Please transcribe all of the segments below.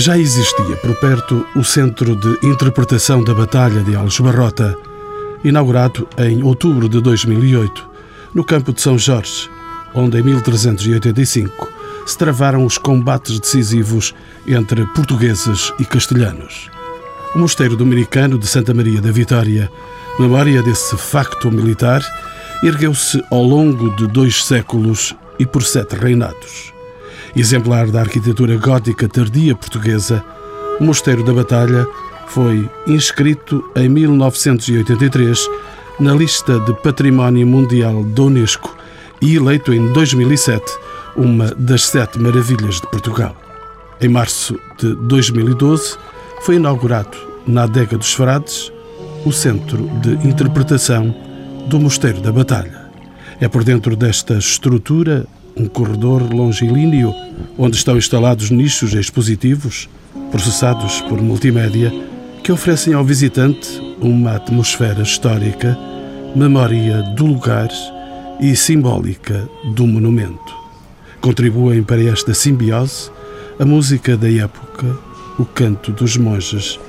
Já existia por perto o Centro de Interpretação da Batalha de Aljubarrota, inaugurado em outubro de 2008, no campo de São Jorge, onde em 1385 se travaram os combates decisivos entre portugueses e castelhanos. O Mosteiro Dominicano de Santa Maria da Vitória, memória desse facto militar, ergueu-se ao longo de dois séculos e por sete reinados. Exemplar da arquitetura gótica tardia portuguesa, o Mosteiro da Batalha foi inscrito em 1983 na lista de Património Mundial da Unesco e eleito em 2007 uma das sete maravilhas de Portugal. Em março de 2012 foi inaugurado na Adega dos Frades o Centro de Interpretação do Mosteiro da Batalha. É por dentro desta estrutura um corredor longilíneo onde estão instalados nichos expositivos processados por multimédia que oferecem ao visitante uma atmosfera histórica, memória do lugar e simbólica do monumento. Contribuem para esta simbiose a música da época, o canto dos monges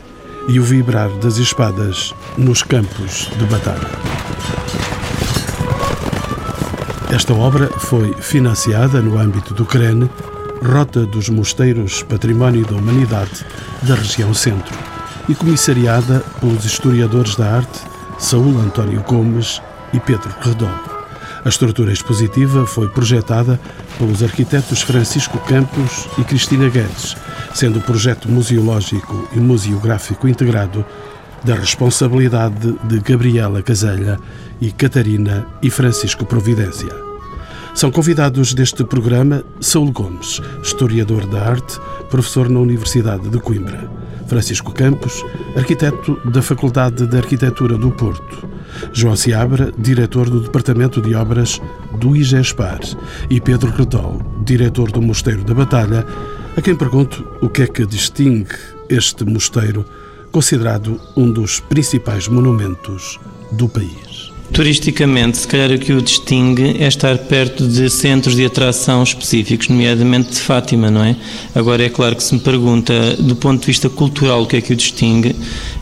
e o vibrar das espadas nos campos de batalha. Esta obra foi financiada no âmbito do CREN, Rota dos Mosteiros Património da Humanidade da região Centro, e comissariada pelos historiadores da arte Saúl António Gomes e Pedro Redol. A estrutura expositiva foi projetada pelos arquitetos Francisco Campos e Cristina Guedes, sendo o projeto museológico e museográfico integrado da responsabilidade de Gabriela Caselha e Catarina e Francisco Providência. São convidados deste programa Saúl Gomes, historiador da arte, professor na Universidade de Coimbra, Francisco Campos, arquiteto da Faculdade de Arquitetura do Porto, João Seabra, diretor do Departamento de Obras do IGESPAR, e Pedro Redol, diretor do Mosteiro da Batalha, a quem pergunto o que é que distingue este mosteiro, considerado um dos principais monumentos do país. Turisticamente, se calhar o que o distingue é estar perto de centros de atração específicos, nomeadamente de Fátima, não é? Agora, é claro que se me pergunta, do ponto de vista cultural, o que é que o distingue,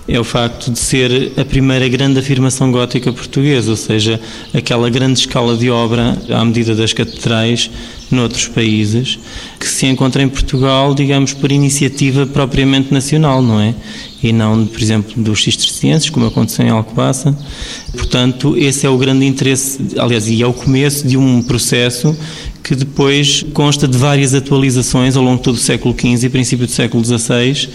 é o facto de ser a primeira grande afirmação gótica portuguesa, ou seja, aquela grande escala de obra à medida das catedrais noutros países, que se encontra em Portugal, digamos, por iniciativa propriamente nacional, não é? E não, por exemplo, dos cistercienses, como aconteceu em Alcobaça. Portanto, esse é o grande interesse, aliás, e é o começo de um processo que depois consta de várias atualizações ao longo de todo o século XV e princípio do século XVI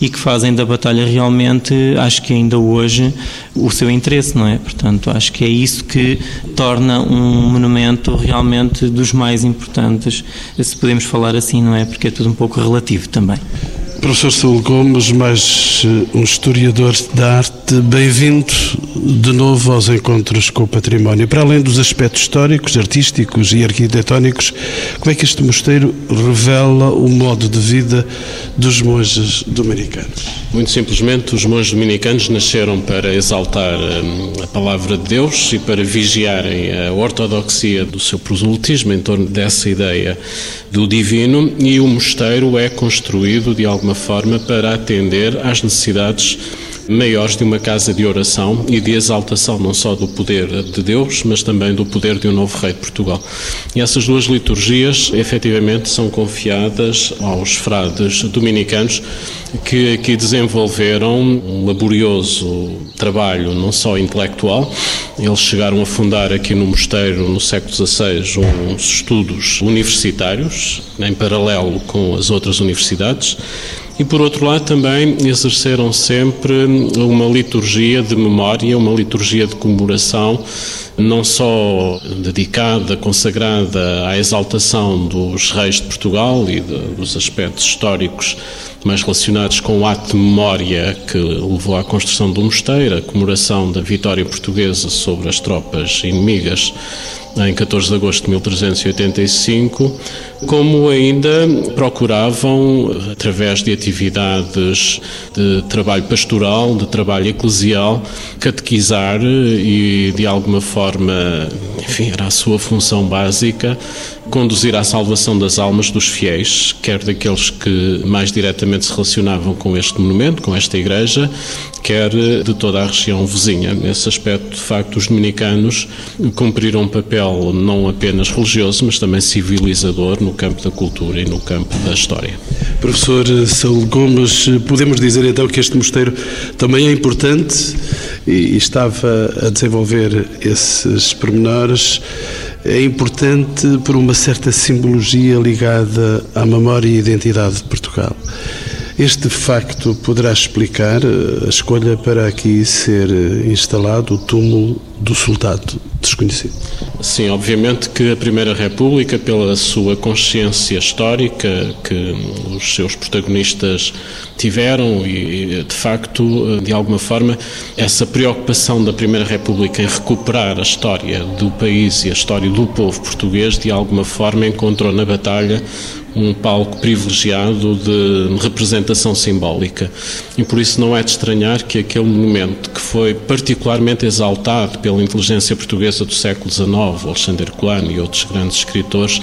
e que fazem da batalha realmente, acho que ainda hoje, o seu interesse, não é? Portanto, acho que é isso que torna um monumento realmente dos mais importantes, se podemos falar assim, não é? Porque é tudo um pouco relativo também. Professor Saúl Gomes, mais eh, um historiador da arte, bem-vindo de novo aos encontros com o património. Para além dos aspectos históricos, artísticos e arquitetónicos, como é que este mosteiro revela o modo de vida dos monges dominicanos? Muito simplesmente, os monges dominicanos nasceram para exaltar hum, a palavra de Deus e para vigiarem a ortodoxia do seu proselitismo em torno dessa ideia do divino, e o mosteiro é construído de alguma forma para atender às necessidades maiores de uma casa de oração e de exaltação não só do poder de Deus, mas também do poder de um novo rei de Portugal. E essas duas liturgias, efetivamente, são confiadas aos frades dominicanos que aqui desenvolveram um laborioso trabalho, não só intelectual, eles chegaram a fundar aqui no mosteiro, no século XVI, uns estudos universitários, em paralelo com as outras universidades, e por outro lado também exerceram sempre uma liturgia de memória, uma liturgia de comemoração, não só dedicada, consagrada à exaltação dos reis de Portugal e de, dos aspectos históricos mais relacionados com o ato de memória que levou à construção do mosteiro, a comemoração da vitória portuguesa sobre as tropas inimigas em 14 de agosto de 1385, como ainda procuravam, através de atividades de trabalho pastoral, de trabalho eclesial, catequizar e, de alguma forma, enfim, era a sua função básica, conduzir à salvação das almas dos fiéis, quer daqueles que mais diretamente se relacionavam com este monumento, com esta igreja, quer de toda a região vizinha. Nesse aspecto, de facto, os dominicanos cumpriram um papel não apenas religioso, mas também civilizador no campo da cultura e no campo da história. Professor Saúl Gomes, podemos dizer então que este mosteiro também é importante e estava a desenvolver esses pormenores é importante por uma certa simbologia ligada à memória e identidade de Portugal. Este facto poderá explicar a escolha para aqui ser instalado o túmulo do soldado desconhecido. Sim, obviamente que a Primeira República, pela sua consciência histórica que os seus protagonistas tiveram e, de facto, de alguma forma, essa preocupação da Primeira República em recuperar a história do país e a história do povo português, de alguma forma encontrou na batalha um palco privilegiado de representação simbólica. E por isso não é de estranhar que aquele monumento, que foi particularmente exaltado pela inteligência portuguesa do século XIX, Alexandre Colano e outros grandes escritores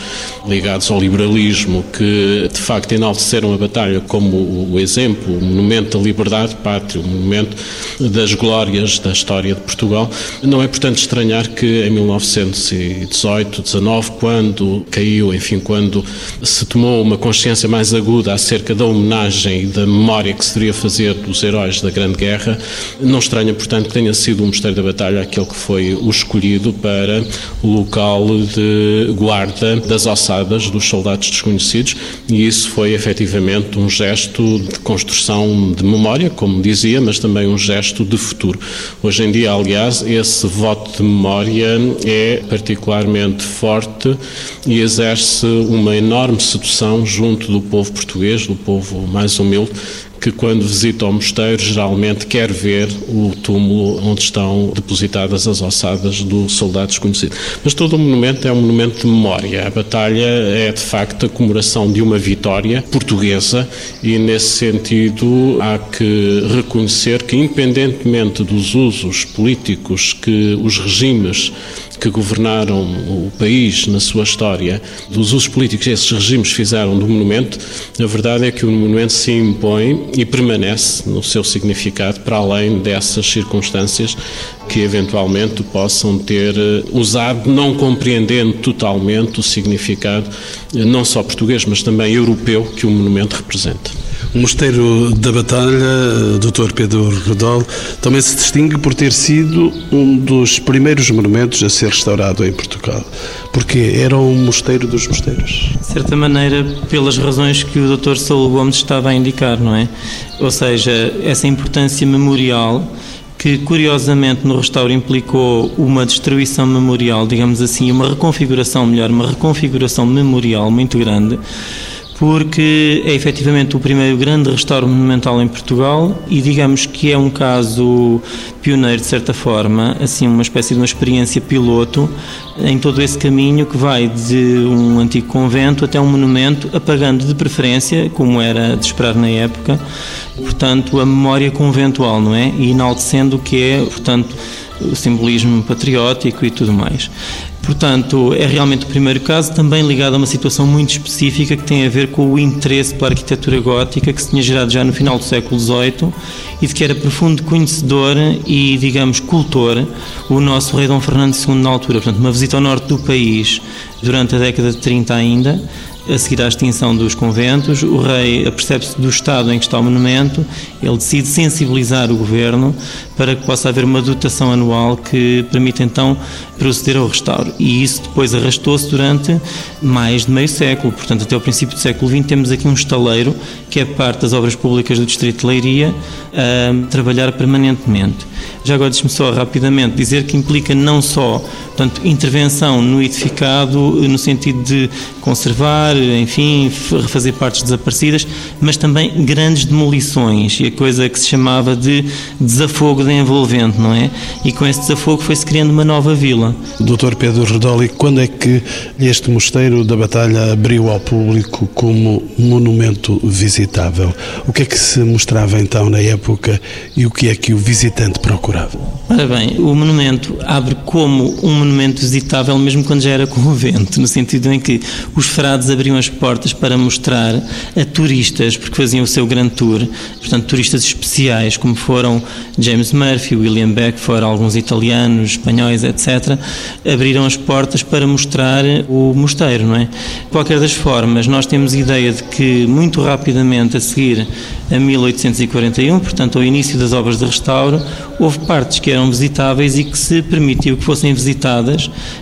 ligados ao liberalismo, que de facto enalteceram a batalha como o exemplo, o monumento da liberdade pátria, o monumento das glórias da história de Portugal, não é portanto estranhar que em 1918, 19, quando caiu, enfim, quando se tomou tomou uma consciência mais aguda acerca da homenagem e da memória que se deveria fazer dos heróis da Grande Guerra, não estranha, portanto, que tenha sido o Mosteiro da Batalha aquele que foi o escolhido para o local de guarda das ossadas dos soldados desconhecidos e isso foi efetivamente um gesto de construção de memória, como dizia, mas também um gesto de futuro. Hoje em dia, aliás, esse voto de memória é particularmente forte e exerce uma enorme sedução junto do povo português, do povo mais humilde, que quando visita o mosteiro geralmente quer ver o túmulo onde estão depositadas as ossadas do soldado desconhecido. Mas todo o monumento é um monumento de memória. A batalha é de facto a comemoração de uma vitória portuguesa e nesse sentido há que reconhecer que independentemente dos usos políticos que os regimes que governaram o país na sua história, dos usos políticos que esses regimes fizeram do monumento, a verdade é que o monumento se impõe e permanece no seu significado para além dessas circunstâncias que eventualmente possam ter eh, usado, não compreendendo totalmente o significado eh, não só português, mas também europeu que o monumento representa. O Mosteiro da Batalha, Dr. Pedro Rodol, também se distingue por ter sido um dos primeiros monumentos a ser restaurado em Portugal, porque era um mosteiro dos mosteiros. De certa maneira, pelas razões que o Dr. Saúl Gomes estava a indicar, não é? Ou seja, essa importância memorial que curiosamente no restauro implicou uma destruição memorial, digamos assim, uma reconfiguração, melhor, uma reconfiguração memorial muito grande porque é efetivamente o primeiro grande restauro monumental em Portugal e digamos que é um caso pioneiro de certa forma, assim uma espécie de uma experiência piloto em todo esse caminho que vai de um antigo convento até um monumento, apagando de preferência, como era de esperar na época, portanto a memória conventual, não é? E enaltecendo o que é, portanto, o simbolismo patriótico e tudo mais. Portanto, é realmente o primeiro caso, também ligado a uma situação muito específica que tem a ver com o interesse pela arquitetura gótica que se tinha gerado já no final do século XVIII e de que era profundo conhecedor e, digamos, cultor o nosso rei Dom Fernando II na altura. Portanto, uma visita ao norte do país durante a década de 30 ainda, a seguir à extinção dos conventos, o rei apercebe-se do estado em que está o monumento, ele decide sensibilizar o governo para que possa haver uma dotação anual que permita então proceder ao restauro. E isso depois arrastou-se durante mais de meio século, portanto, até o princípio do século XX, temos aqui um estaleiro que é parte das obras públicas do Distrito de Leiria a trabalhar permanentemente. Já agora deixe-me só rapidamente dizer que implica não só portanto, intervenção no edificado, no sentido de conservar, enfim, refazer partes desaparecidas, mas também grandes demolições, e a coisa que se chamava de desafogo de envolvente, não é? E com esse desafogo foi-se criando uma nova vila. Doutor Pedro Redoli, quando é que este mosteiro da Batalha abriu ao público como monumento visitável? O que é que se mostrava então na época e o que é que o visitante procurava? Ora bem, o monumento abre como um monumento visitável mesmo quando já era convento, no sentido em que os frades abriam as portas para mostrar a turistas, porque faziam o seu grande tour, portanto, turistas especiais, como foram James Murphy, William Beckford, alguns italianos, espanhóis, etc., abriram as portas para mostrar o mosteiro, não é? De qualquer das formas, nós temos ideia de que muito rapidamente a seguir a 1841, portanto, ao início das obras de restauro, houve partes que eram visitáveis e que se permitiu que fossem visitadas,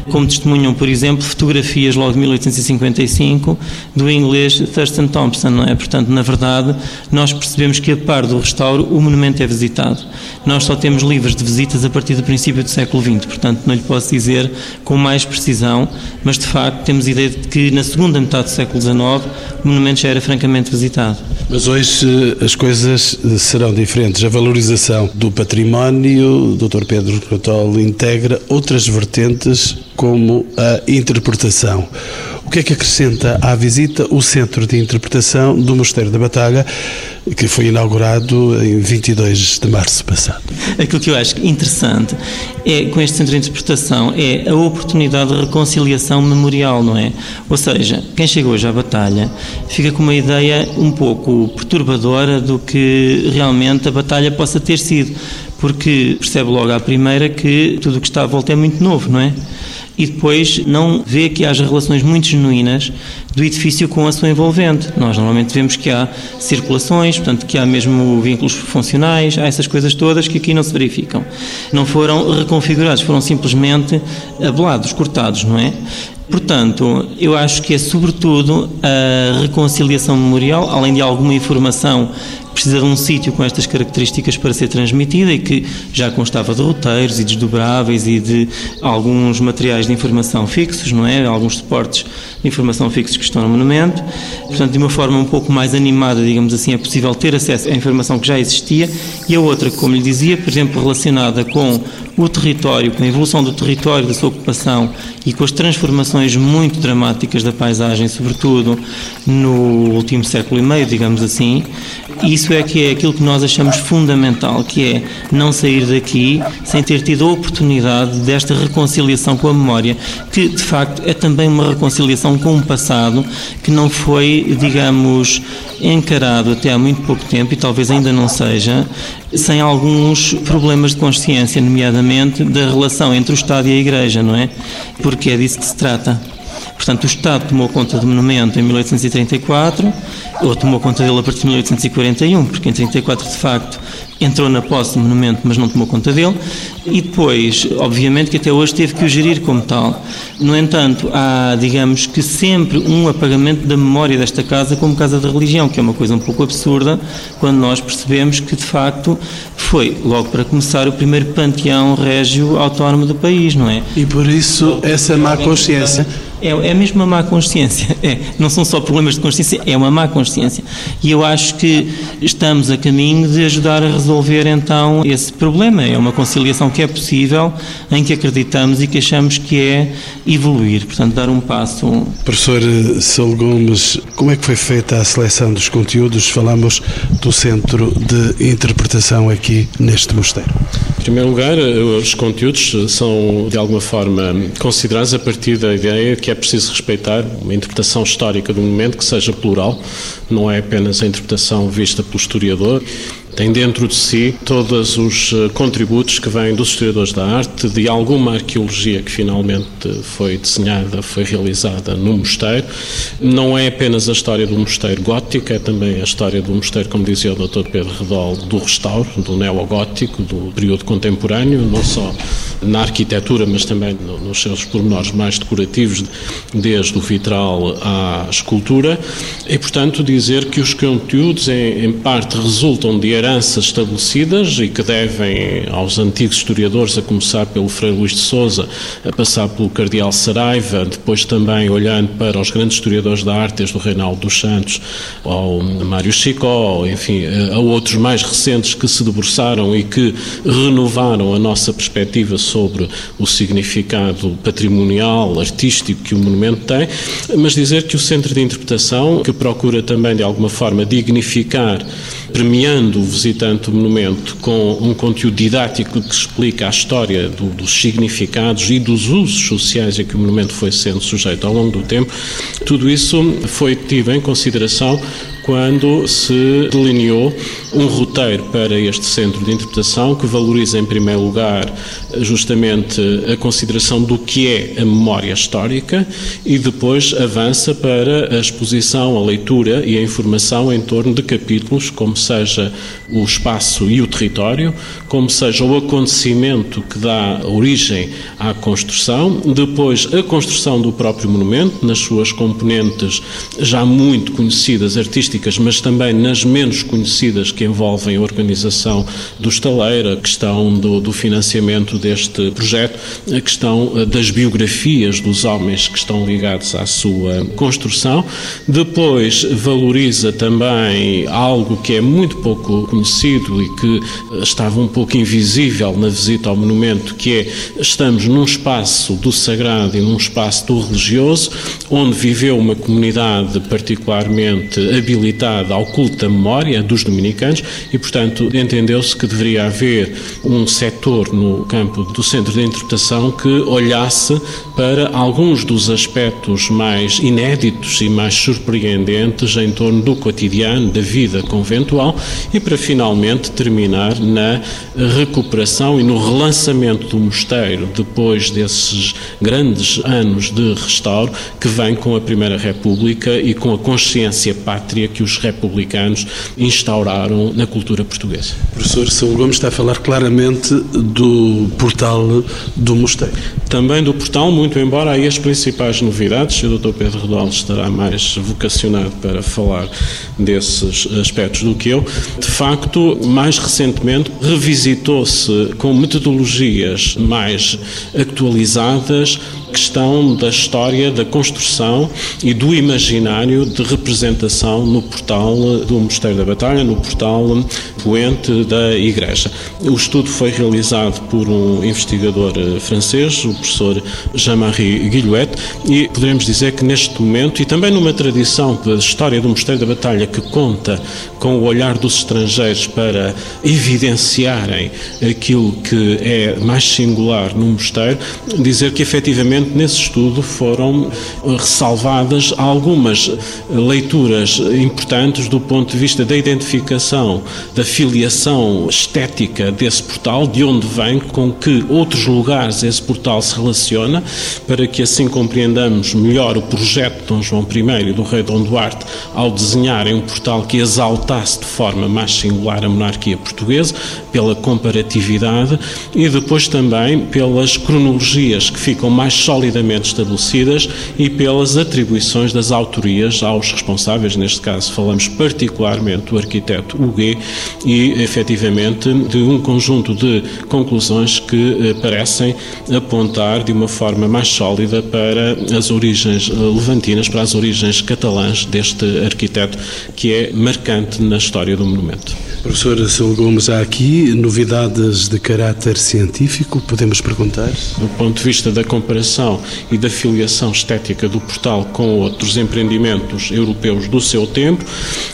como testemunham, por exemplo, fotografias logo de 1855 do inglês Thurston Thompson, não é? Portanto, na verdade, nós percebemos que a par do restauro o monumento é visitado. Nós só temos livros de visitas a partir do princípio do século XX, portanto, não lhe posso dizer com mais precisão, mas de facto temos ideia de que na segunda metade do século XIX o monumento já era francamente visitado. Mas hoje as coisas serão diferentes. A valorização do património, o Dr. Pedro Cotol integra outras vertentes como a interpretação. O que é que acrescenta à visita o Centro de Interpretação do Mosteiro da Batalha, que foi inaugurado em 22 de março passado? Aquilo que eu acho interessante é, com este Centro de Interpretação é a oportunidade de reconciliação memorial, não é? Ou seja, quem chega hoje à Batalha fica com uma ideia um pouco perturbadora do que realmente a Batalha possa ter sido, porque percebe logo à primeira que tudo o que está à volta é muito novo, não é? E depois não vê que haja relações muito genuínas do edifício com a sua envolvente. Nós normalmente vemos que há circulações, portanto que há mesmo vínculos funcionais, há essas coisas todas que aqui não se verificam. Não foram reconfigurados, foram simplesmente abelados, cortados, não é? Portanto, eu acho que é sobretudo a reconciliação memorial, além de alguma informação precisa de um sítio com estas características para ser transmitida e que já constava de roteiros e desdobráveis e de alguns materiais de informação fixos, não é? Alguns suportes de informação fixos que estão no monumento. Portanto, de uma forma um pouco mais animada, digamos assim, é possível ter acesso à informação que já existia e a outra, como lhe dizia, por exemplo, relacionada com o território, com a evolução do território, da sua ocupação e com as transformações muito dramáticas da paisagem, sobretudo no último século e meio, digamos assim, isso é que é aquilo que nós achamos fundamental, que é não sair daqui sem ter tido a oportunidade desta reconciliação com a memória, que de facto é também uma reconciliação com o passado que não foi, digamos, encarado até há muito pouco tempo e talvez ainda não seja, sem alguns problemas de consciência, nomeadamente da relação entre o Estado e a Igreja, não é? Porque é disso que se trata. Portanto, o Estado tomou conta do monumento em 1834, ou tomou conta dele a partir de 1841, porque em 34 de facto entrou na posse do monumento, mas não tomou conta dele, e depois, obviamente, que até hoje teve que o gerir como tal. No entanto, há, digamos que sempre um apagamento da memória desta casa como casa da religião, que é uma coisa um pouco absurda quando nós percebemos que, de facto, foi, logo para começar, o primeiro panteão régio autónomo do país, não é? E por isso essa má consciência é, é mesmo uma má consciência. É, não são só problemas de consciência, é uma má consciência. E eu acho que estamos a caminho de ajudar a resolver então esse problema. É uma conciliação que é possível, em que acreditamos e que achamos que é evoluir, portanto, dar um passo. Professor Saul Gomes, como é que foi feita a seleção dos conteúdos? Falamos do Centro de Interpretação aqui neste mosteiro. Em primeiro lugar, os conteúdos são de alguma forma considerados a partir da ideia que é preciso respeitar uma interpretação histórica do momento que seja plural, não é apenas a interpretação vista pelo historiador, tem dentro de si todos os eh, contributos que vêm dos historiadores da arte, de alguma arqueologia que finalmente foi desenhada, foi realizada no mosteiro. Não é apenas a história do mosteiro gótico, é também a história do mosteiro, como dizia o Dr. Pedro Redol, do restauro, do neogótico, do período contemporâneo, não só na arquitetura, mas também nos seus pormenores mais decorativos, desde o vitral à escultura. E, portanto, dizer que os conteúdos, em, parte, resultam de heranças estabelecidas e que devem aos antigos historiadores, a começar pelo Frei Luís de Souza, a passar pelo Cardeal Saraiva, depois também olhando para os grandes historiadores da arte, desde o Reinaldo dos Santos ao Mário Chicó, enfim, a outros mais recentes que se debruçaram e que renovaram a nossa perspectiva sobre o significado patrimonial, artístico que o monumento tem, mas dizer que o Centro de Interpretação, que procura também de alguma forma dignificar, premiando o visitante do monumento com um conteúdo didático que explica a história do, dos significados e dos usos sociais a que o monumento foi sendo sujeito ao longo do tempo, tudo isso foi tido em consideração quando se delineou um roteiro para este centro de interpretação que valoriza, em primeiro lugar, justamente a consideração do que é a memória histórica e depois avança para a exposição, a leitura e a informação em torno de capítulos, como seja o espaço e o território, como seja o acontecimento que dá origem à construção, depois a construção do próprio monumento, nas suas componentes já muito conhecidas artísticas mas também nas menos conhecidas que envolvem a organização do estaleiro, a questão do, do financiamento deste projeto, a questão eh, das biografias dos homens que estão ligados à sua construção. Depois valoriza também algo que é muito pouco conhecido e que eh, estava um pouco invisível na visita ao monumento, que é estamos num espaço do sagrado e num espaço do religioso, onde viveu uma comunidade particularmente habilitada habilitada ao culto da memória dos dominicanos e, portanto, entendeu-se que deveria haver um setor no campo do centro de interpretação que olhasse para alguns dos aspectos mais inéditos e mais surpreendentes em torno do cotidiano, da vida conventual e para finalmente terminar na recuperação e no relançamento do mosteiro depois desses grandes anos de restauro que vem com a Primeira República e com a consciência pátria que os republicanos instauraram na cultura portuguesa. O professor Saúl Gomes está a falar claramente do portal do mosteiro. Também do portal, muito embora aí as principais novidades, o Dr. Pedro Rodal estará mais vocacionado para falar desses aspectos do que eu. De facto, mais recentemente revisitou-se com metodologias mais atualizadas questão da história, da construção e do imaginário de representação no portal do Mosteiro da Batalha, no portal poente da Igreja. O estudo foi realizado por um investigador eh, francês, o professor Jean-Marie Guillouet, e poderemos dizer que neste momento, e também numa tradição da história do Mosteiro da Batalha que conta com o olhar dos estrangeiros para evidenciarem aquilo que é mais singular no mosteiro, dizer que efetivamente nesse estudo foram ressalvadas algumas leituras importantes do ponto de vista da identificação, da filiação estética desse portal, de onde vem, com que outros lugares esse portal se relaciona, para que assim compreendamos melhor o projeto de Dom João I e do rei Dom Duarte ao desenharem um portal que exaltasse de forma mais singular a monarquia portuguesa, pela comparatividade e depois também pelas cronologias que ficam mais solidamente estabelecidas e pelas atribuições das autorias aos responsáveis, neste caso falamos particularmente do arquiteto Huguet e efetivamente de um conjunto de conclusões que eh, parecem apontar de uma forma mais sólida para as origens eh, levantinas, para as origens catalãs deste arquiteto que é marcante na história do monumento. Professor Saúl Gomes, há aqui novidades de caráter científico, podemos perguntar? Do ponto de vista da comparação e da filiação estética do portal com outros empreendimentos europeus do seu tempo,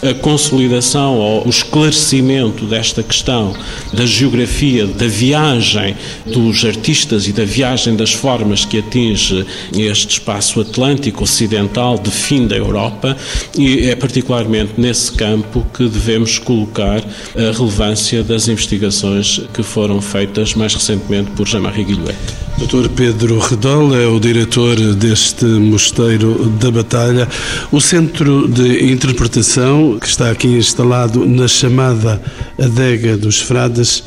a consolidação ou o esclarecimento desta questão da geografia, da viagem dos artistas e da viagem das formas que atinge este espaço atlântico ocidental de fim da Europa, e é particularmente nesse campo que devemos colocar a relevância das investigações que foram feitas mais recentemente por Jean-Marie Guillouet. Dr. Pedro Redol é o diretor deste Mosteiro da Batalha. O centro de interpretação que está aqui instalado na chamada Adega dos Frades,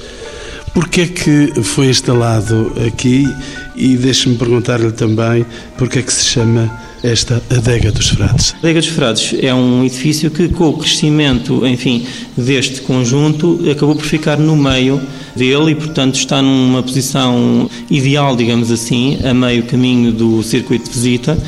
que é que foi instalado aqui? E deixe-me perguntar-lhe também que é que se chama esta adega dos Frades? A adega dos Frades é um edifício que, com o crescimento, enfim, deste conjunto, acabou por ficar no meio dele e, portanto, está numa posição ideal, digamos assim, a meio caminho do circuito de visita,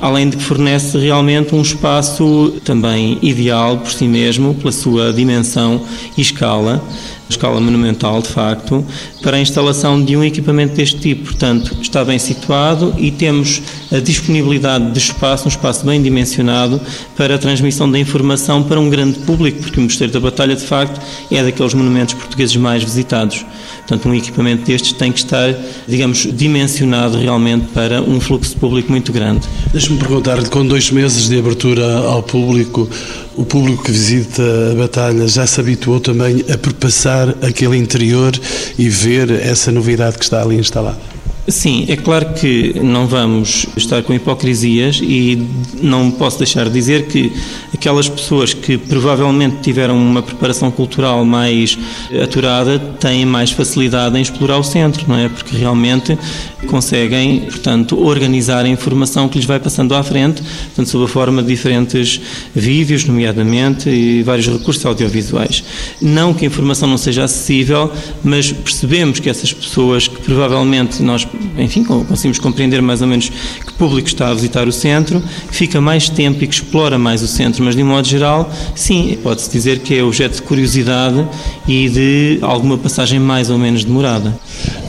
além de que fornece realmente um espaço também ideal por si mesmo, pela sua dimensão e escala, escala monumental, de facto, para a instalação de um equipamento deste tipo. Portanto, está bem situado e temos a disponibilidade de espaço, um espaço bem dimensionado para a transmissão da informação para um grande público, porque o Mosteiro da Batalha, de facto, é daqueles monumentos portugueses mais visitados. Portanto, um equipamento destes tem que estar, digamos, dimensionado realmente para um fluxo público muito grande. Deixe-me perguntar-lhe, com dois meses de abertura ao público, o público que visita a Batalha já se habituou também a perpassar aquele interior e ver essa novidade que está ali instalada? Sim, é claro que não vamos estar com hipocrisias e não posso deixar de dizer que aquelas pessoas que provavelmente tiveram uma preparação cultural mais aturada têm mais facilidade em explorar o centro, não é? Porque realmente conseguem, portanto, organizar a informação que lhes vai passando à frente, portanto, sob a forma de diferentes vídeos, nomeadamente, e vários recursos audiovisuais. Não que a informação não seja acessível, mas percebemos que essas pessoas que provavelmente nós, enfim, conseguimos compreender mais ou menos que público está a visitar o centro, que fica mais tempo e que explora mais o centro, mas de um modo geral, sim, pode-se dizer que é objeto de curiosidade e de alguma passagem mais ou menos demorada.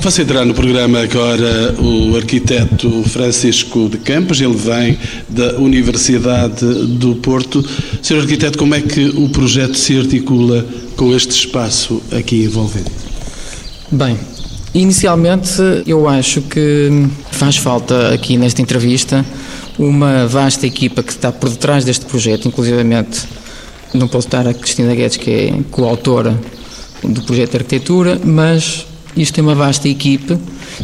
Você terá no programa agora o arquiteto Francisco de Campos, ele vem da Universidade do Porto. Senhor arquiteto, como é que o projeto se articula com este espaço aqui envolvido? Bem, inicialmente eu acho que faz falta aqui nesta entrevista uma vasta equipa que está por detrás deste projeto, inclusivamente não posso estar a Cristina Guedes, que é coautora do projeto de arquitetura, mas isto tem uma vasta equipe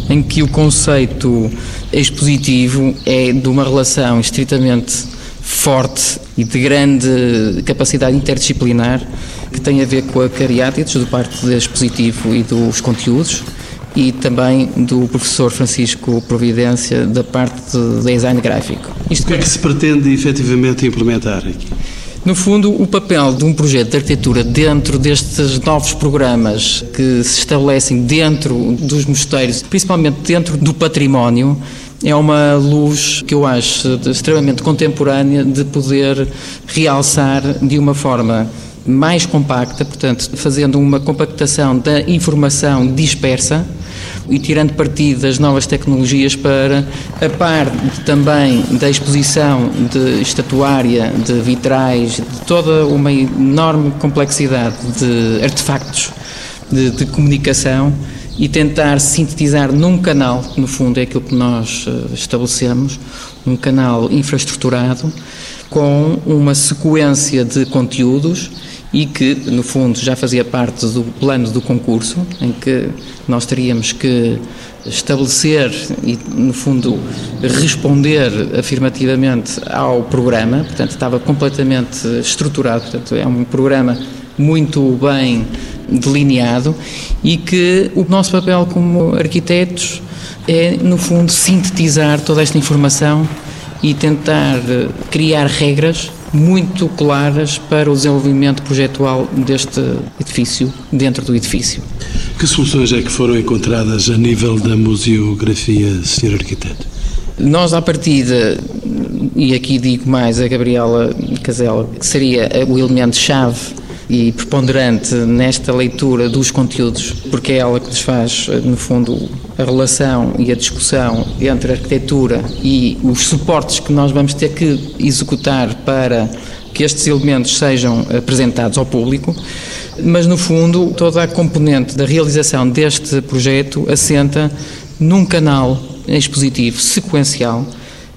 em que o conceito expositivo é de uma relação estritamente forte e de grande capacidade interdisciplinar que tem a ver com a cariátides do parte do expositivo e dos conteúdos e também do professor Francisco Providência da parte de design gráfico. Isto o que é que se pretende efetivamente implementar aqui? No fundo, o papel de um projeto de arquitetura dentro destes novos programas que se estabelecem dentro dos mosteiros, principalmente dentro do património, é uma luz que eu acho extremamente contemporânea de poder realçar de uma forma mais compacta, portanto, fazendo uma compactação da informação dispersa e tirando partido das novas tecnologias para, a par também da exposição de estatuária, de vitrais, de toda uma enorme complexidade de artefactos de, de comunicação e tentar sintetizar num canal, que no fundo é aquilo que nós eh, estabelecemos, um canal infraestruturado com uma sequência de conteúdos e que, no fundo, já fazia parte do plano do concurso, em que nós teríamos que estabelecer e, no fundo, responder afirmativamente ao programa, portanto, estava completamente estruturado, portanto, é um programa muito bem delineado e que o nosso papel como arquitetos é, no fundo, sintetizar toda esta informação e tentar criar regras muito claras para o desenvolvimento projetual deste edifício, dentro do edifício. Que soluções é que foram encontradas a nível da museografia, Sr. Arquiteto? Nós, à partida, e aqui digo mais a Gabriela Casella, que seria o elemento-chave e preponderante nesta leitura dos conteúdos, porque é ela que nos faz, no fundo, a relação e a discussão entre a arquitetura e os suportes que nós vamos ter que executar para que estes elementos sejam apresentados ao público, mas no fundo toda a componente da realização deste projeto assenta num canal expositivo sequencial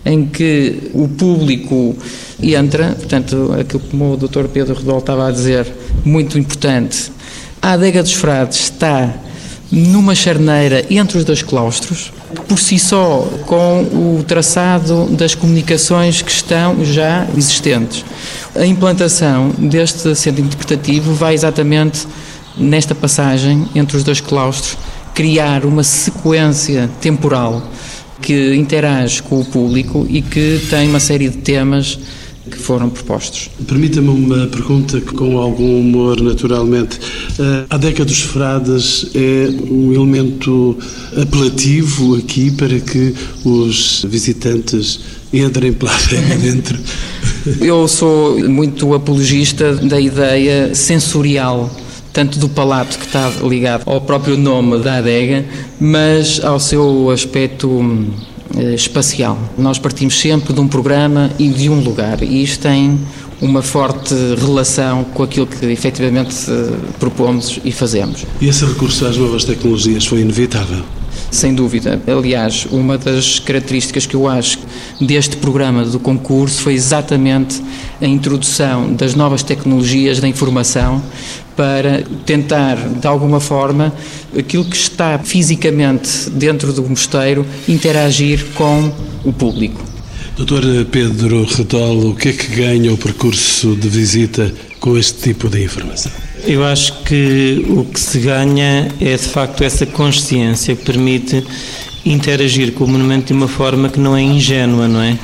em que o público entra, portanto, aquilo que o Dr. Pedro Redol estava a dizer, muito importante. A adega dos frades está numa charneira entre os dois claustros, por si só, com o traçado das comunicações que estão já existentes. A implantação deste centro interpretativo vai exatamente nesta passagem entre os dois claustros criar uma sequência temporal que interage com o público e que tem uma série de temas que foram propostos. Permita-me uma pergunta com algum humor, naturalmente. Eh, a Década dos Frades é um elemento apelativo aqui para que os visitantes entrem pela adega dentro? Eu sou muito apologista da ideia sensorial tanto do palato que está ligado ao próprio nome da adega, mas ao seu aspecto hum, espacial. Nós partimos sempre de um programa e de um lugar, e isto tem uma forte relação com aquilo que efetivamente eh, propomos e fazemos. E esse recurso às novas tecnologias foi inevitável? Sem dúvida. Aliás, uma das características que eu acho deste programa do concurso foi exatamente a introdução das novas tecnologias da informação para tentar, de alguma forma, aquilo que está fisicamente dentro do mosteiro, interagir com o público. Doutor Pedro Retolo, o que é que ganha o percurso de visita com este tipo de informação? Eu acho que o que se ganha é de facto essa consciência que permite interagir com o monumento de uma forma que não é ingênua, não é?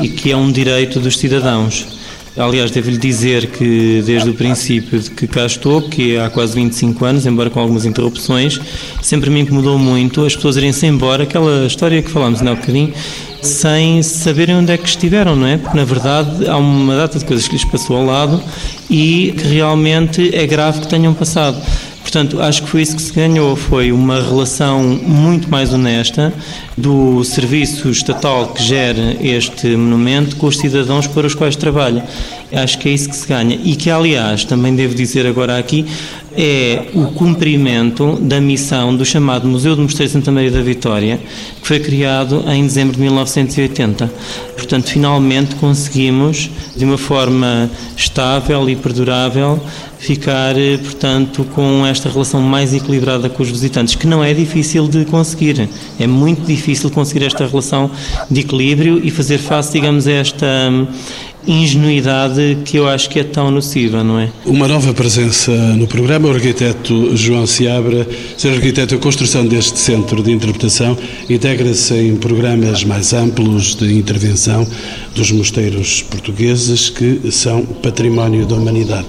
E que é um direito dos cidadãos. Aliás, devo-lhe dizer que desde o princípio de que cá estou, que é há quase 25 anos, embora com algumas interrupções, sempre me incomodou muito as pessoas irem-se embora, aquela história que falámos há um bocadinho, sem saberem onde é que estiveram, não é? Porque na verdade há uma data de coisas que lhes passou ao lado e que realmente é grave que tenham passado. Portanto, acho que foi isso que se ganhou, foi uma relação muito mais honesta do serviço estatal que gera este monumento com os cidadãos para os quais trabalha. Acho que é isso que se ganha. E que, aliás, também devo dizer agora aqui, é o cumprimento da missão do chamado Museu do Mosteiro Santa Maria da Vitória, que foi criado em dezembro de 1980. Portanto, finalmente conseguimos, de uma forma estável e perdurável, ficar, eh, portanto, com esta relação mais equilibrada com os visitantes, que não é difícil de conseguir. É muito difícil conseguir esta relação de equilíbrio e fazer face, digamos, a esta ingenuidade que eu acho que é tão nociva, não é? Uma nova presença no programa, o arquiteto João Seabra. Ser arquiteto, a construção deste centro de interpretação integra-se em programas mais amplos de intervenção dos mosteiros portugueses que são património da humanidade.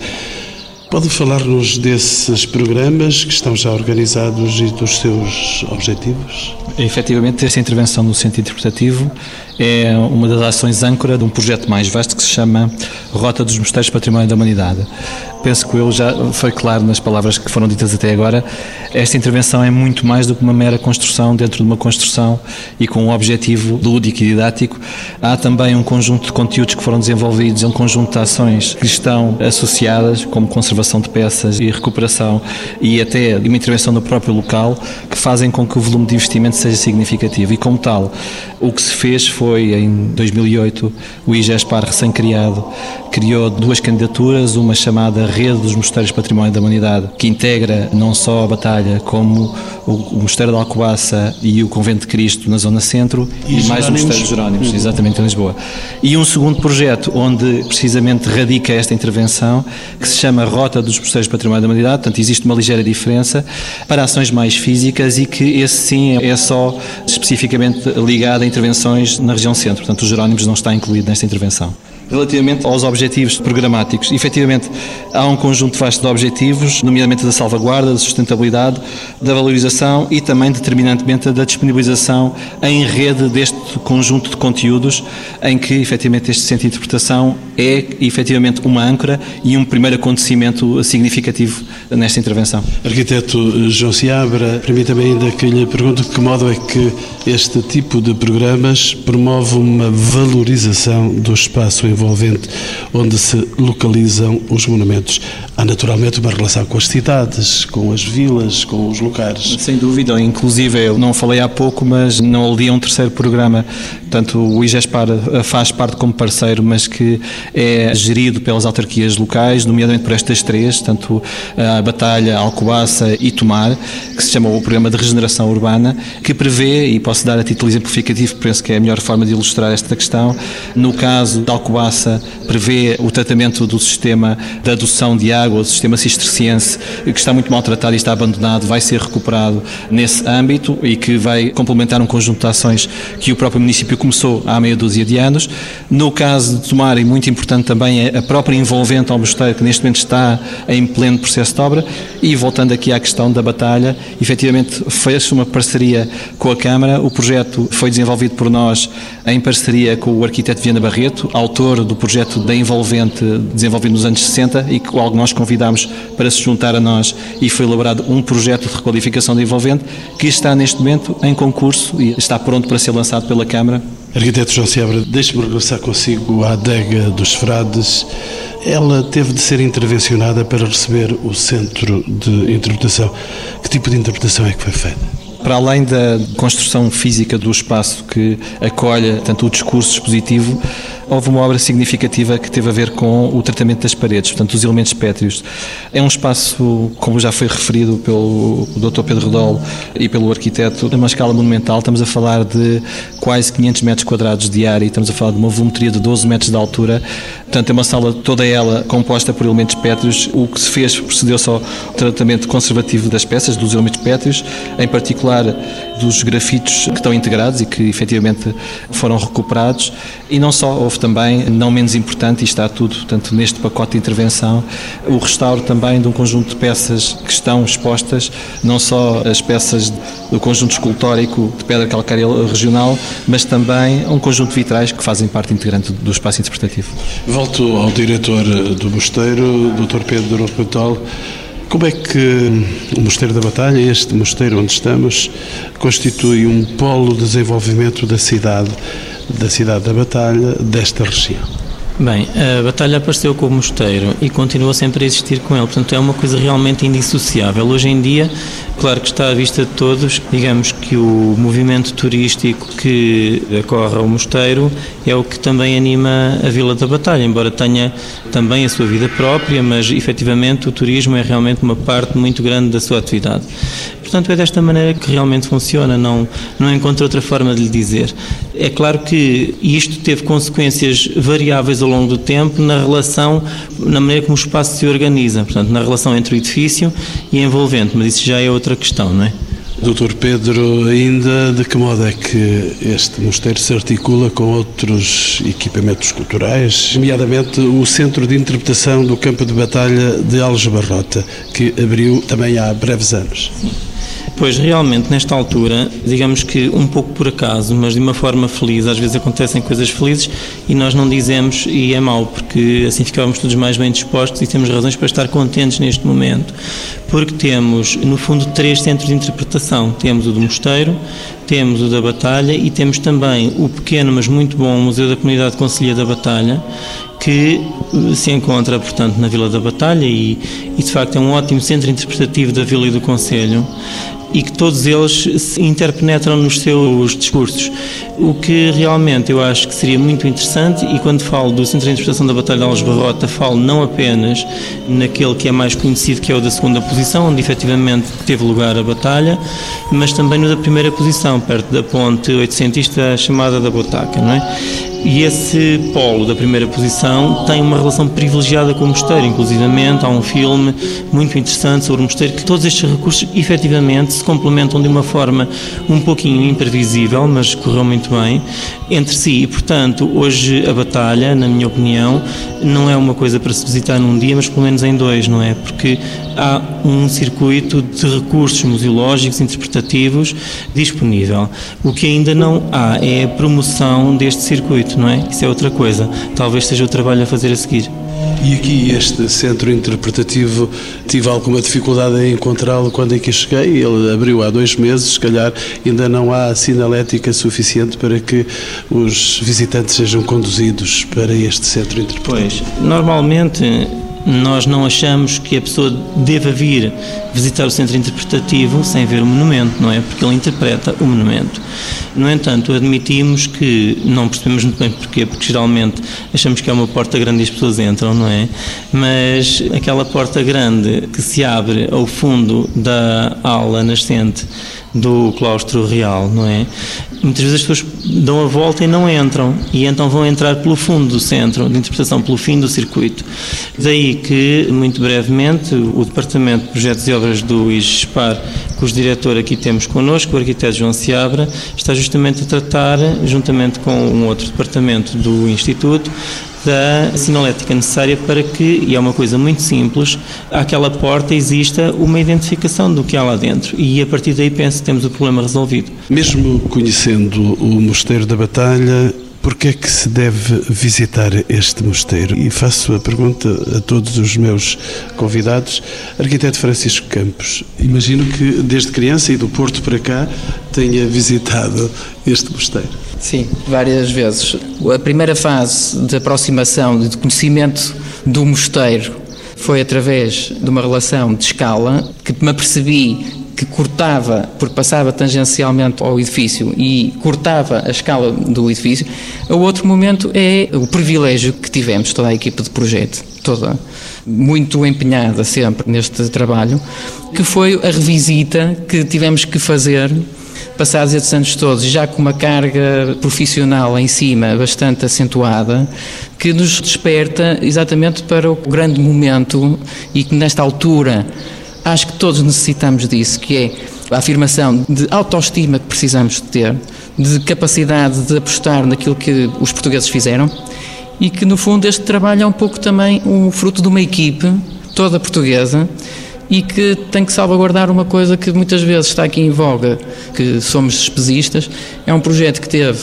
Pode falar-nos desses programas que estão já organizados e dos seus objetivos? Efetivamente, esta intervenção no centro interpretativo é uma das ações âncora de um projeto mais vasto que se chama Rota dos Mosteiros Património da Humanidade. Penso que eu já foi claro nas palavras que foram ditas até agora. Esta intervenção é muito mais do que uma mera construção dentro de uma construção e com um objetivo lúdico e didático. Há também um conjunto de conteúdos que foram desenvolvidos, um conjunto de ações que estão associadas, como conservação de peças e recuperação, e até uma intervenção no próprio local, que fazem com que o volume de investimento seja significativo. E como tal, o que se fez foi, em 2008, o IGESPAR recém-criado criou duas candidaturas, uma chamada Rede dos Mosteiros Património da Humanidade, que integra não só a Batalha, como o Mosteiro da Alcobaça e o Convento de Cristo na Zona Centro, e, e mais o Mosteiro de Jerónimos, uhum. exatamente em Lisboa. E um segundo projeto, onde precisamente radica esta intervenção, que se chama Rota dos Mosteiros Património da Humanidade, portanto existe uma ligeira diferença para ações mais físicas e que esse sim é só especificamente ligado a intervenções na região centro, portanto os Jerónimos não está incluído nesta intervenção. Relativamente aos objetivos programáticos, efetivamente há um conjunto vasto de objetivos, nomeadamente da salvaguarda, da sustentabilidade, da valorização e também, determinantemente, da disponibilização em rede deste conjunto de conteúdos, em que efetivamente este centro de interpretação é efetivamente uma âncora e um primeiro acontecimento significativo nesta intervenção. Arquiteto João Seabra, permita-me ainda que lhe pergunte de que modo é que este tipo de programas promove uma valorização do espaço envolvente onde se localizam os monumentos. Há naturalmente uma relação com as cidades, com as vilas, com os locais. Sem dúvida, inclusive eu não falei há pouco, mas não ali um terceiro programa, portanto o IGESPAR faz parte como parceiro, mas que é gerido pelas autarquias locais, nomeadamente por estas três, tanto a Batalha, Alcobaça e Tomar, que se chama o Programa de Regeneração Urbana, que prevê, e posso dar a título exemplificativo, penso que é a melhor forma de ilustrar esta questão, no caso de Alcobaça Prevê o tratamento do sistema de adoção de água, o sistema cisterciense, que está muito maltratado e está abandonado, vai ser recuperado nesse âmbito e que vai complementar um conjunto de ações que o próprio município começou há meia dúzia de anos. No caso de Tomar, e muito importante também, é a própria envolvente ao mosteiro, que neste momento está em pleno processo de obra. E voltando aqui à questão da batalha, efetivamente fez uma parceria com a Câmara. O projeto foi desenvolvido por nós em parceria com o arquiteto Viana Barreto, autor autor do projeto da Envolvente, desenvolvido nos anos 60 e que logo nós convidámos para se juntar a nós e foi elaborado um projeto de requalificação da Envolvente que está neste momento em concurso e está pronto para ser lançado pela Câmara. Arquiteto João Seabra, deixe-me regressar consigo à adega dos frades. Ela teve de ser intervencionada para receber o centro de interpretação. Que tipo de interpretação é que foi feita? Para além da construção física do espaço que acolhe tanto o discurso expositivo, houve uma obra significativa que teve a ver com o tratamento das paredes, portanto, os elementos pétreos. É um espaço, como já foi referido pelo Dr. Pedro Rodol e pelo arquiteto, numa escala monumental. Estamos a falar de quase 500 metros quadrados de área e estamos a falar de uma volumetria de 12 metros de altura. Portanto, é uma sala toda ela composta por elementos pétreos. O que se fez procedeu-se ao tratamento conservativo das peças, dos elementos pétreos, em particular dos grafitos que estão integrados e que efetivamente foram recuperados. E não só, houve também, não menos importante, e está tudo portanto, neste pacote de intervenção, o restauro também de um conjunto de peças que estão expostas, não só as peças do conjunto escultórico de pedra calcária regional, mas também um conjunto de vitrais que fazem parte integrante do espaço interpretativo. Volto ao diretor do mosteiro, Dr. Pedro Petol. Como é que o Mosteiro da Batalha, este mosteiro onde estamos, constitui um polo de desenvolvimento da cidade, da cidade da Batalha, desta região? Bem, a batalha apareceu com o mosteiro e continua sempre a existir com ele, portanto é uma coisa realmente indissociável. Hoje em dia, claro que está à vista de todos, digamos que o movimento turístico que ocorre ao mosteiro é o que também anima a Vila da Batalha, embora tenha também a sua vida própria, mas efetivamente o turismo é realmente uma parte muito grande da sua atividade. Portanto, é desta maneira que realmente funciona, não, não encontro outra forma de lhe dizer. É claro que isto teve consequências variáveis ao longo do tempo na relação, na maneira como o espaço se organiza, portanto, na relação entre o edifício e envolvente, mas isso já é outra questão, não é? Doutor Pedro, ainda de que modo é que este mosteiro se articula com outros equipamentos culturais, nomeadamente o Centro de Interpretação do Campo de Batalha de Algebarrota, que abriu também há breves anos? Sim. Pois realmente, nesta altura, digamos que um pouco por acaso, mas de uma forma feliz, às vezes acontecem coisas felizes e nós não dizemos e é mau, porque assim ficávamos todos mais bem dispostos e temos razões para estar contentes neste momento, porque temos, no fundo, três centros de interpretação. Temos o do Mosteiro, temos o da Batalha e temos também o pequeno, mas muito bom Museu da Comunidade Conselhia da Batalha, que se encontra, portanto, na Vila da Batalha e, e, de facto é um ótimo centro interpretativo da Vila e do Conselho e que todos eles se interpenetram nos seus discursos. O que realmente eu acho que seria muito interessante, e quando falo do Centro de Interpretação da Batalha de Alves Barrota, falo não apenas naquele que é mais conhecido, que é o da segunda posição, onde efetivamente teve lugar a batalha, mas também no da primeira posição, perto da ponte 800 chamada da Botaca, não é? E esse polo da primeira posição tem uma relação privilegiada com o mosteiro, inclusivamente há um filme muito interessante sobre o mosteiro que todos estes recursos efetivamente se complementam de uma forma um pouquinho imprevisível, mas correu muito bem entre si e, portanto, hoje a batalha, na minha opinião, não é uma coisa para se visitar num dia, mas pelo menos em dois, não é? Porque há um circuito de recursos museológicos, interpretativos disponível. O que ainda não há é a promoção deste circuito, não é? Isso é outra coisa. Talvez seja o trabalho a fazer a seguir. E aqui este centro interpretativo tive alguma dificuldade em encontrá-lo quando aqui cheguei. Ele abriu há dois meses, se calhar ainda não há sinalética suficiente para que os visitantes sejam conduzidos para este centro interpretativo. Pois, normalmente nós não achamos que a pessoa deva vir visitar o centro interpretativo sem ver o monumento, não é? Porque ele interpreta o monumento. No entanto, admitimos que não percebemos muito bem porquê, porque geralmente achamos que é uma porta grande e as pessoas entram, não é? Mas aquela porta grande que se abre ao fundo da aula nascente do claustro real, não é? Muitas vezes as pessoas dão a volta e não entram, e então vão entrar pelo fundo do centro de interpretação, pelo fim do circuito. Daí que, muito brevemente, o Departamento de Projetos e Obras do IGESPAR, cujo diretor aqui temos connosco, o arquiteto João Seabra, está justamente a tratar, juntamente com um outro departamento do Instituto, da sinalética necessária para que, e é uma coisa muito simples, àquela porta exista uma identificação do que há lá dentro. E a partir daí penso que temos o problema resolvido. Mesmo conhecendo o Mosteiro da Batalha, Porquê é que se deve visitar este mosteiro? E faço a pergunta a todos os meus convidados. Arquiteto Francisco Campos, imagino que desde criança e do Porto para cá tenha visitado este mosteiro. Sim, várias vezes. A primeira fase de aproximação, de conhecimento do mosteiro, foi através de uma relação de escala que me apercebi que cortava, porque passava tangencialmente ao edifício e cortava a escala do edifício. O outro momento é o privilégio que tivemos, toda a equipe de projeto, toda muito empenhada sempre neste trabalho, que foi a revisita que tivemos que fazer passados estes anos todos, já com uma carga profissional em cima bastante acentuada, que nos desperta exatamente para o grande momento e que nesta altura Acho que todos necessitamos disso, que é a afirmação de autoestima que precisamos de ter, de capacidade de apostar naquilo que os portugueses fizeram e que, no fundo, este trabalho é um pouco também o fruto de uma equipe toda portuguesa e que tem que salvaguardar uma coisa que muitas vezes está aqui em voga, que somos despesistas. É um projeto que teve,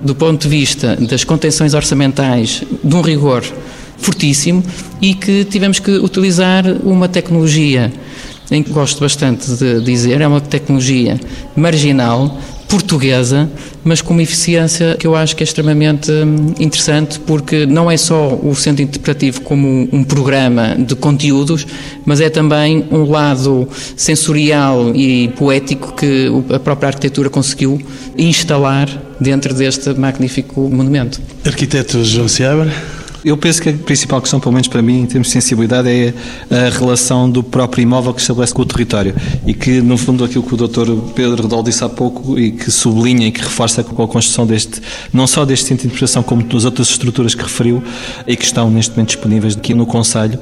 do ponto de vista das contenções orçamentais, de um rigor fortíssimo e que tivemos que utilizar uma tecnologia em que gosto bastante de dizer, é uma tecnologia marginal, portuguesa, mas com uma eficiência que eu acho que é extremamente hum, interessante, porque não é só o centro interpretativo como um programa de conteúdos, mas é também um lado sensorial e poético que a própria arquitetura conseguiu instalar dentro deste magnífico monumento. Arquiteto João Seabra. Eu penso que a principal questão, pelo menos para mim, em termos de sensibilidade, é a relação do próprio imóvel que estabelece com o território e que, no fundo, aquilo que o Dr. Pedro Rodol disse há pouco e que sublinha e que reforça com a construção deste, não só deste centro de interpretação, como das outras estruturas que referiu e que estão neste momento disponíveis aqui no Conselho,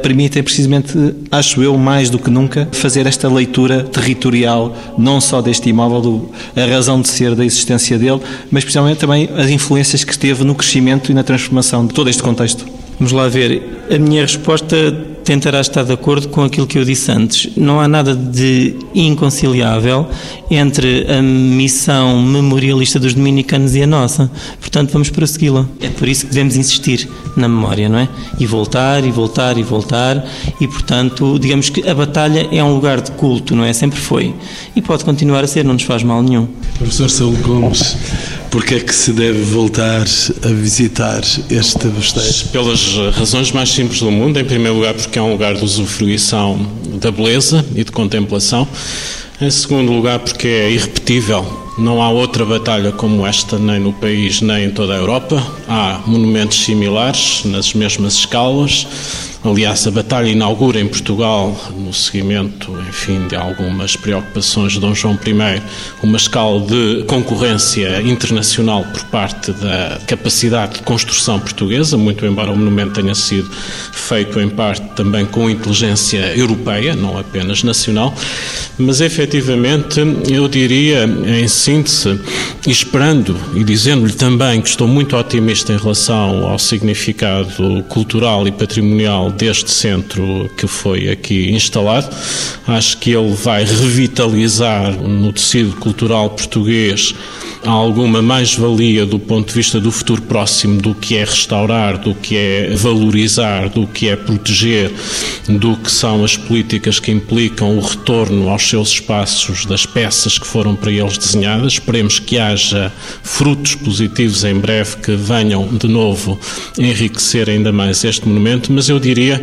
permitem precisamente, acho eu, mais do que nunca, fazer esta leitura territorial, não só deste imóvel, do, a razão de ser da existência dele, mas principalmente também as influências que teve no crescimento e na transformação de todo este contexto? Vamos lá ver. A minha resposta tentará estar de acordo com aquilo que eu disse antes. Não há nada de inconciliável entre a missão memorialista dos dominicanos e a nossa. Portanto, vamos prossegui-la. É por isso que devemos insistir na memória, não é? E voltar, e voltar, e voltar. E, portanto, digamos que a batalha é um lugar de culto, não é? Sempre foi. E pode continuar a ser, não nos faz mal nenhum. Professor Saúl Gomes, porque é que se deve voltar a visitar este mosteiro? Pelas razões mais simples do mundo. Em primeiro lugar, porque é um lugar de usufruição da beleza e de contemplação. Em segundo lugar, porque é irrepetível. Não há outra batalha como esta, nem no país, nem em toda a Europa. Há monumentos similares, nas mesmas escalas Aliás, a batalha inaugura em Portugal, no seguimento, enfim, de algumas preocupações de Dom João I, uma escala de concorrência internacional por parte da capacidade de construção portuguesa, muito embora o monumento tenha sido feito em parte também com inteligência europeia, não apenas nacional, mas efetivamente eu diria, em síntese, esperando e dizendo-lhe também que estou muito otimista em relação ao significado cultural e patrimonial deste centro que foi aqui instalado. Acho que ele vai revitalizar no tecido cultural português alguma mais-valia do ponto de vista do futuro próximo do que é restaurar, do que é valorizar, do que é proteger, do que são as políticas que implicam o retorno aos seus espaços das peças que foram para eles desenhadas. Esperemos que haja frutos positivos em breve que venham de novo enriquecer ainda mais este monumento, mas eu diria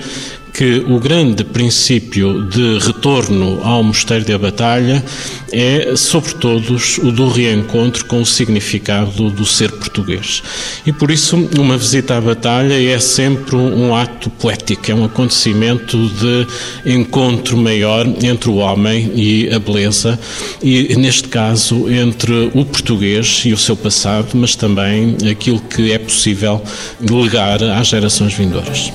que o grande princípio de retorno ao Mosteiro da Batalha é, sobre todos, o do reencontro com o significado do ser português. E por isso, uma visita à Batalha é sempre um ato poético, é um acontecimento de encontro maior entre o homem e a beleza, e neste caso, entre o português e o seu passado, mas também aquilo que é possível legar às gerações vindouras.